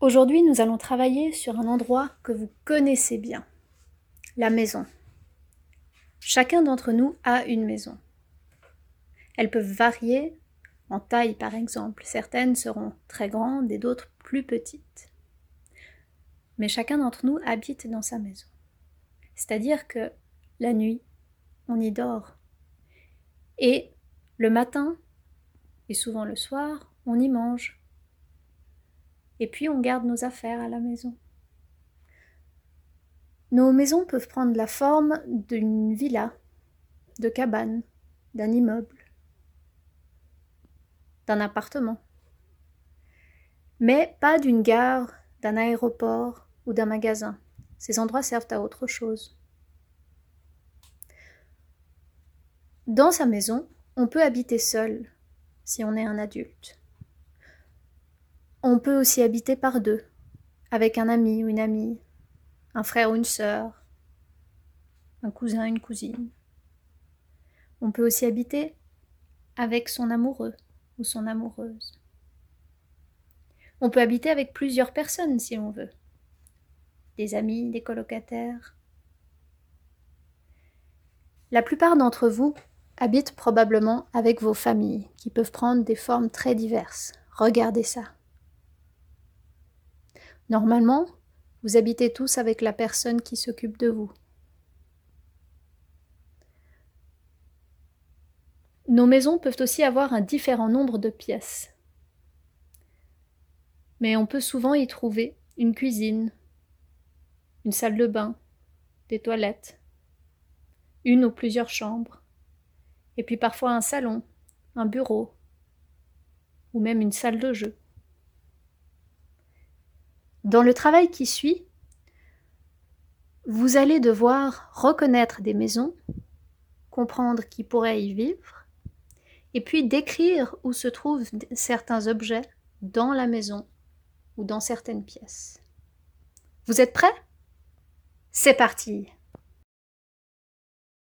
Aujourd'hui, nous allons travailler sur un endroit que vous connaissez bien, la maison. Chacun d'entre nous a une maison. Elles peuvent varier en taille, par exemple. Certaines seront très grandes et d'autres plus petites. Mais chacun d'entre nous habite dans sa maison. C'est-à-dire que la nuit, on y dort. Et le matin, et souvent le soir, on y mange. Et puis on garde nos affaires à la maison. Nos maisons peuvent prendre la forme d'une villa, de cabane, d'un immeuble, d'un appartement. Mais pas d'une gare, d'un aéroport ou d'un magasin. Ces endroits servent à autre chose. Dans sa maison, on peut habiter seul si on est un adulte. On peut aussi habiter par deux, avec un ami ou une amie, un frère ou une sœur, un cousin, une cousine. On peut aussi habiter avec son amoureux ou son amoureuse. On peut habiter avec plusieurs personnes si on veut. Des amis, des colocataires. La plupart d'entre vous habitent probablement avec vos familles, qui peuvent prendre des formes très diverses. Regardez ça. Normalement, vous habitez tous avec la personne qui s'occupe de vous. Nos maisons peuvent aussi avoir un différent nombre de pièces. Mais on peut souvent y trouver une cuisine, une salle de bain, des toilettes, une ou plusieurs chambres, et puis parfois un salon, un bureau, ou même une salle de jeu. Dans le travail qui suit, vous allez devoir reconnaître des maisons, comprendre qui pourrait y vivre, et puis décrire où se trouvent certains objets dans la maison ou dans certaines pièces. Vous êtes prêts? C'est parti